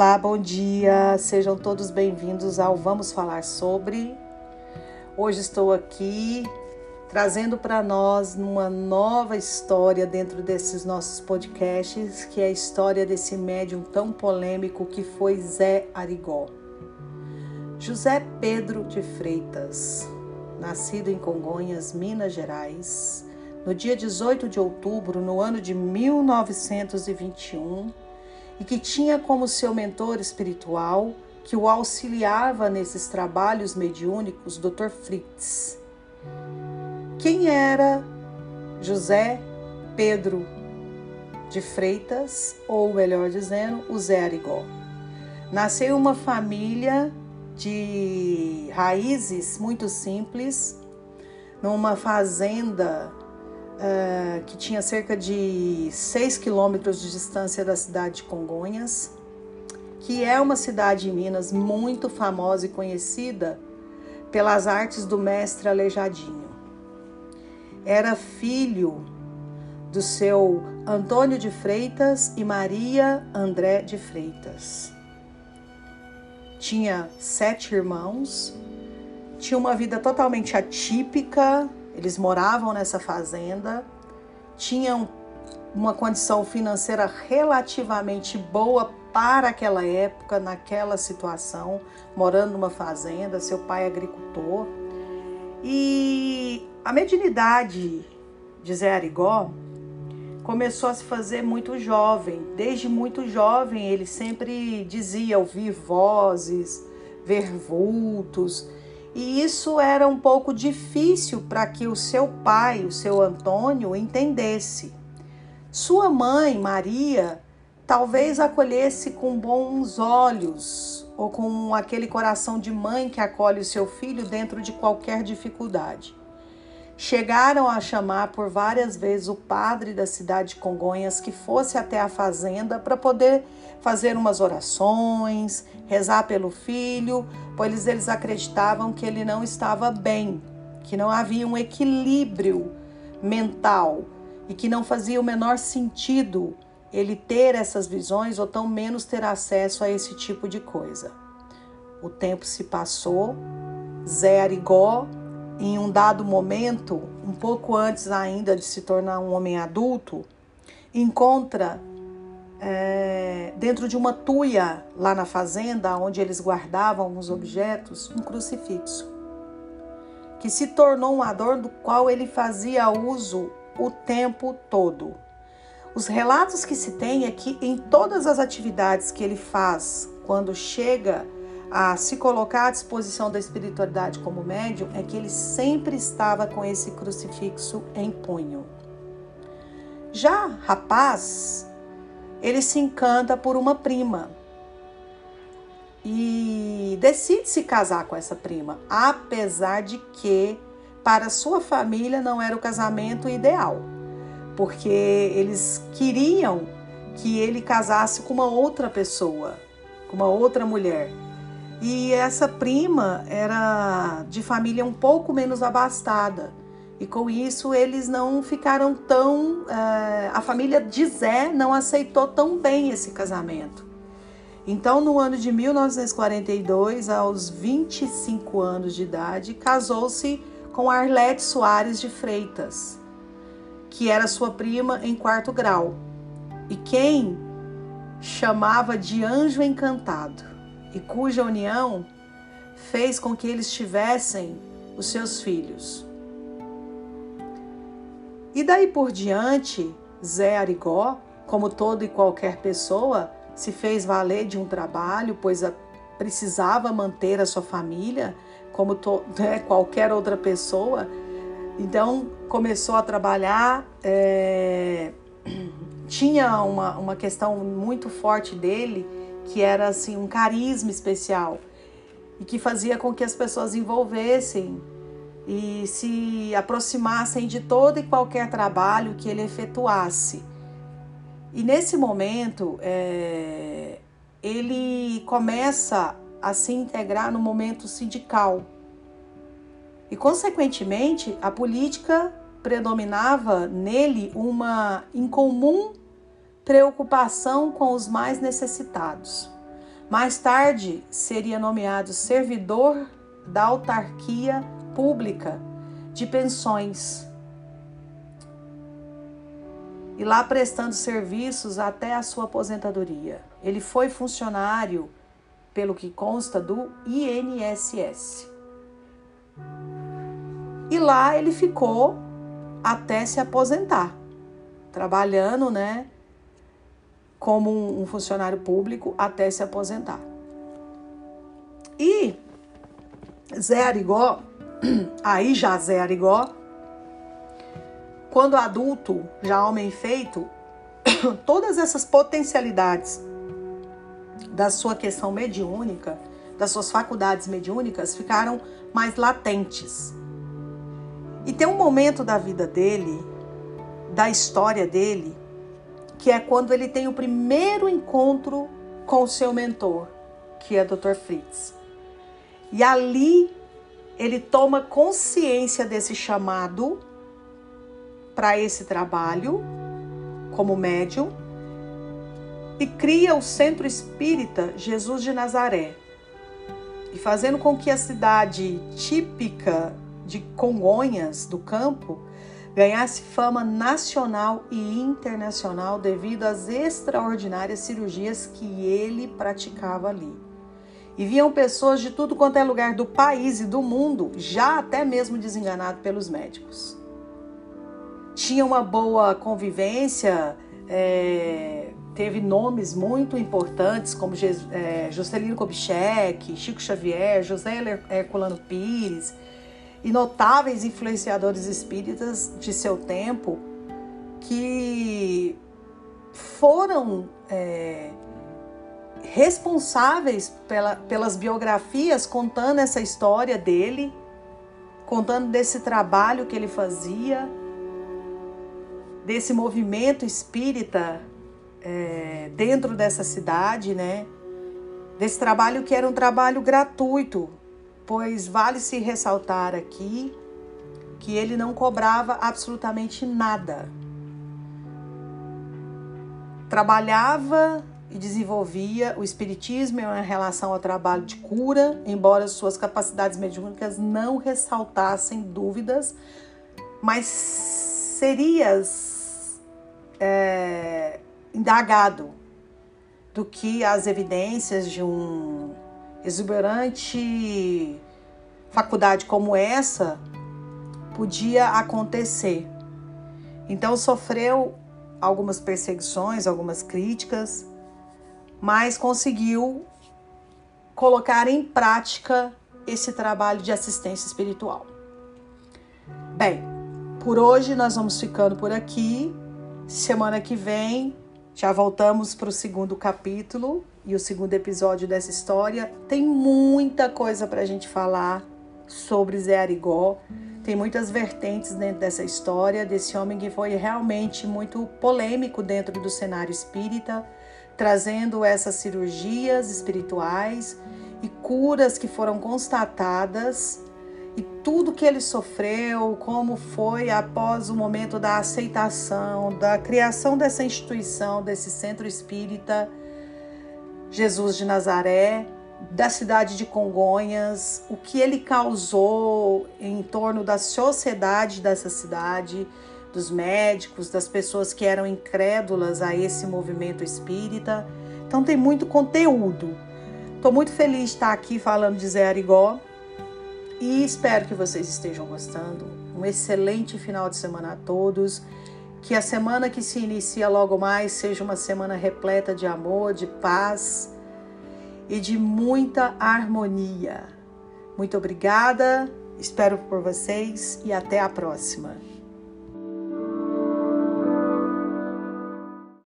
Olá, bom dia, sejam todos bem-vindos ao Vamos Falar sobre. Hoje estou aqui trazendo para nós uma nova história dentro desses nossos podcasts, que é a história desse médium tão polêmico que foi Zé Arigó. José Pedro de Freitas, nascido em Congonhas, Minas Gerais, no dia 18 de outubro, no ano de 1921 e que tinha como seu mentor espiritual, que o auxiliava nesses trabalhos mediúnicos, Dr. Fritz. Quem era José Pedro de Freitas, ou melhor dizendo, o Zé Arigó? Nasceu uma família de raízes muito simples, numa fazenda uh, que tinha cerca de 6 quilômetros de distância da cidade de Congonhas, que é uma cidade em Minas muito famosa e conhecida pelas artes do mestre Aleijadinho. Era filho do seu Antônio de Freitas e Maria André de Freitas. Tinha sete irmãos, tinha uma vida totalmente atípica, eles moravam nessa fazenda, tinham uma condição financeira relativamente boa para aquela época, naquela situação, morando numa fazenda, seu pai agricultor. E a mediunidade de Zé Arigó começou a se fazer muito jovem. Desde muito jovem, ele sempre dizia ouvir vozes, ver vultos. E isso era um pouco difícil para que o seu pai, o seu Antônio, entendesse. Sua mãe, Maria, talvez acolhesse com bons olhos ou com aquele coração de mãe que acolhe o seu filho dentro de qualquer dificuldade. Chegaram a chamar por várias vezes o padre da cidade de Congonhas que fosse até a fazenda para poder fazer umas orações, rezar pelo filho, pois eles acreditavam que ele não estava bem, que não havia um equilíbrio mental e que não fazia o menor sentido ele ter essas visões ou tão menos ter acesso a esse tipo de coisa. O tempo se passou, Zé Arigó, em um dado momento, um pouco antes ainda de se tornar um homem adulto, encontra é, dentro de uma tuia lá na fazenda, onde eles guardavam alguns objetos, um crucifixo, que se tornou um adorno do qual ele fazia uso o tempo todo. Os relatos que se tem é que em todas as atividades que ele faz, quando chega a se colocar à disposição da espiritualidade como médium, é que ele sempre estava com esse crucifixo em punho. Já rapaz, ele se encanta por uma prima e decide se casar com essa prima, apesar de que para sua família não era o casamento ideal, porque eles queriam que ele casasse com uma outra pessoa, com uma outra mulher. E essa prima era de família um pouco menos abastada. E com isso eles não ficaram tão. Uh, a família de Zé não aceitou tão bem esse casamento. Então, no ano de 1942, aos 25 anos de idade, casou-se com Arlete Soares de Freitas, que era sua prima em quarto grau, e quem chamava de anjo encantado, e cuja união fez com que eles tivessem os seus filhos. E daí por diante, Zé Arigó, como todo e qualquer pessoa, se fez valer de um trabalho, pois precisava manter a sua família, como to, né, qualquer outra pessoa. Então começou a trabalhar. É, tinha uma, uma questão muito forte dele, que era assim um carisma especial e que fazia com que as pessoas envolvessem e se aproximassem de todo e qualquer trabalho que ele efetuasse. E nesse momento, é, ele começa a se integrar no momento sindical. E, consequentemente, a política predominava nele uma incomum preocupação com os mais necessitados. Mais tarde, seria nomeado servidor da autarquia pública de pensões. E lá prestando serviços até a sua aposentadoria. Ele foi funcionário, pelo que consta, do INSS. E lá ele ficou até se aposentar, trabalhando, né, como um funcionário público até se aposentar. E Zé Arigó, aí já Zé Arigó, quando adulto, já homem feito, todas essas potencialidades da sua questão mediúnica, das suas faculdades mediúnicas ficaram mais latentes. E tem um momento da vida dele, da história dele, que é quando ele tem o primeiro encontro com o seu mentor, que é Dr. Fritz. E ali ele toma consciência desse chamado para esse trabalho como médium e cria o Centro Espírita Jesus de Nazaré. E fazendo com que a cidade típica de Congonhas do campo ganhasse fama nacional e internacional devido às extraordinárias cirurgias que ele praticava ali. E viam pessoas de tudo quanto é lugar do país e do mundo, já até mesmo desenganado pelos médicos. Tinha uma boa convivência, é, teve nomes muito importantes como é, Juscelino Kubitschek, Chico Xavier, José Herculano Pires, e notáveis influenciadores espíritas de seu tempo que foram é, responsáveis pela, pelas biografias contando essa história dele, contando desse trabalho que ele fazia, desse movimento espírita é, dentro dessa cidade, né? Desse trabalho que era um trabalho gratuito, pois vale se ressaltar aqui que ele não cobrava absolutamente nada. Trabalhava e desenvolvia o espiritismo em relação ao trabalho de cura, embora suas capacidades mediúnicas não ressaltassem dúvidas, mas serias é, indagado do que as evidências de um exuberante faculdade como essa podia acontecer. Então sofreu algumas perseguições, algumas críticas, mas conseguiu colocar em prática esse trabalho de assistência espiritual. Bem, por hoje nós vamos ficando por aqui. Semana que vem já voltamos para o segundo capítulo e o segundo episódio dessa história. Tem muita coisa para a gente falar sobre Zé Arigó. Tem muitas vertentes dentro dessa história, desse homem que foi realmente muito polêmico dentro do cenário espírita, trazendo essas cirurgias espirituais e curas que foram constatadas e tudo que ele sofreu, como foi após o momento da aceitação, da criação dessa instituição, desse centro espírita Jesus de Nazaré, da cidade de Congonhas, o que ele causou em torno da sociedade dessa cidade, dos médicos, das pessoas que eram incrédulas a esse movimento espírita. Então tem muito conteúdo. Estou muito feliz de estar aqui falando de Zé Arigó e espero que vocês estejam gostando. Um excelente final de semana a todos. Que a semana que se inicia logo mais seja uma semana repleta de amor, de paz e de muita harmonia. Muito obrigada, espero por vocês e até a próxima.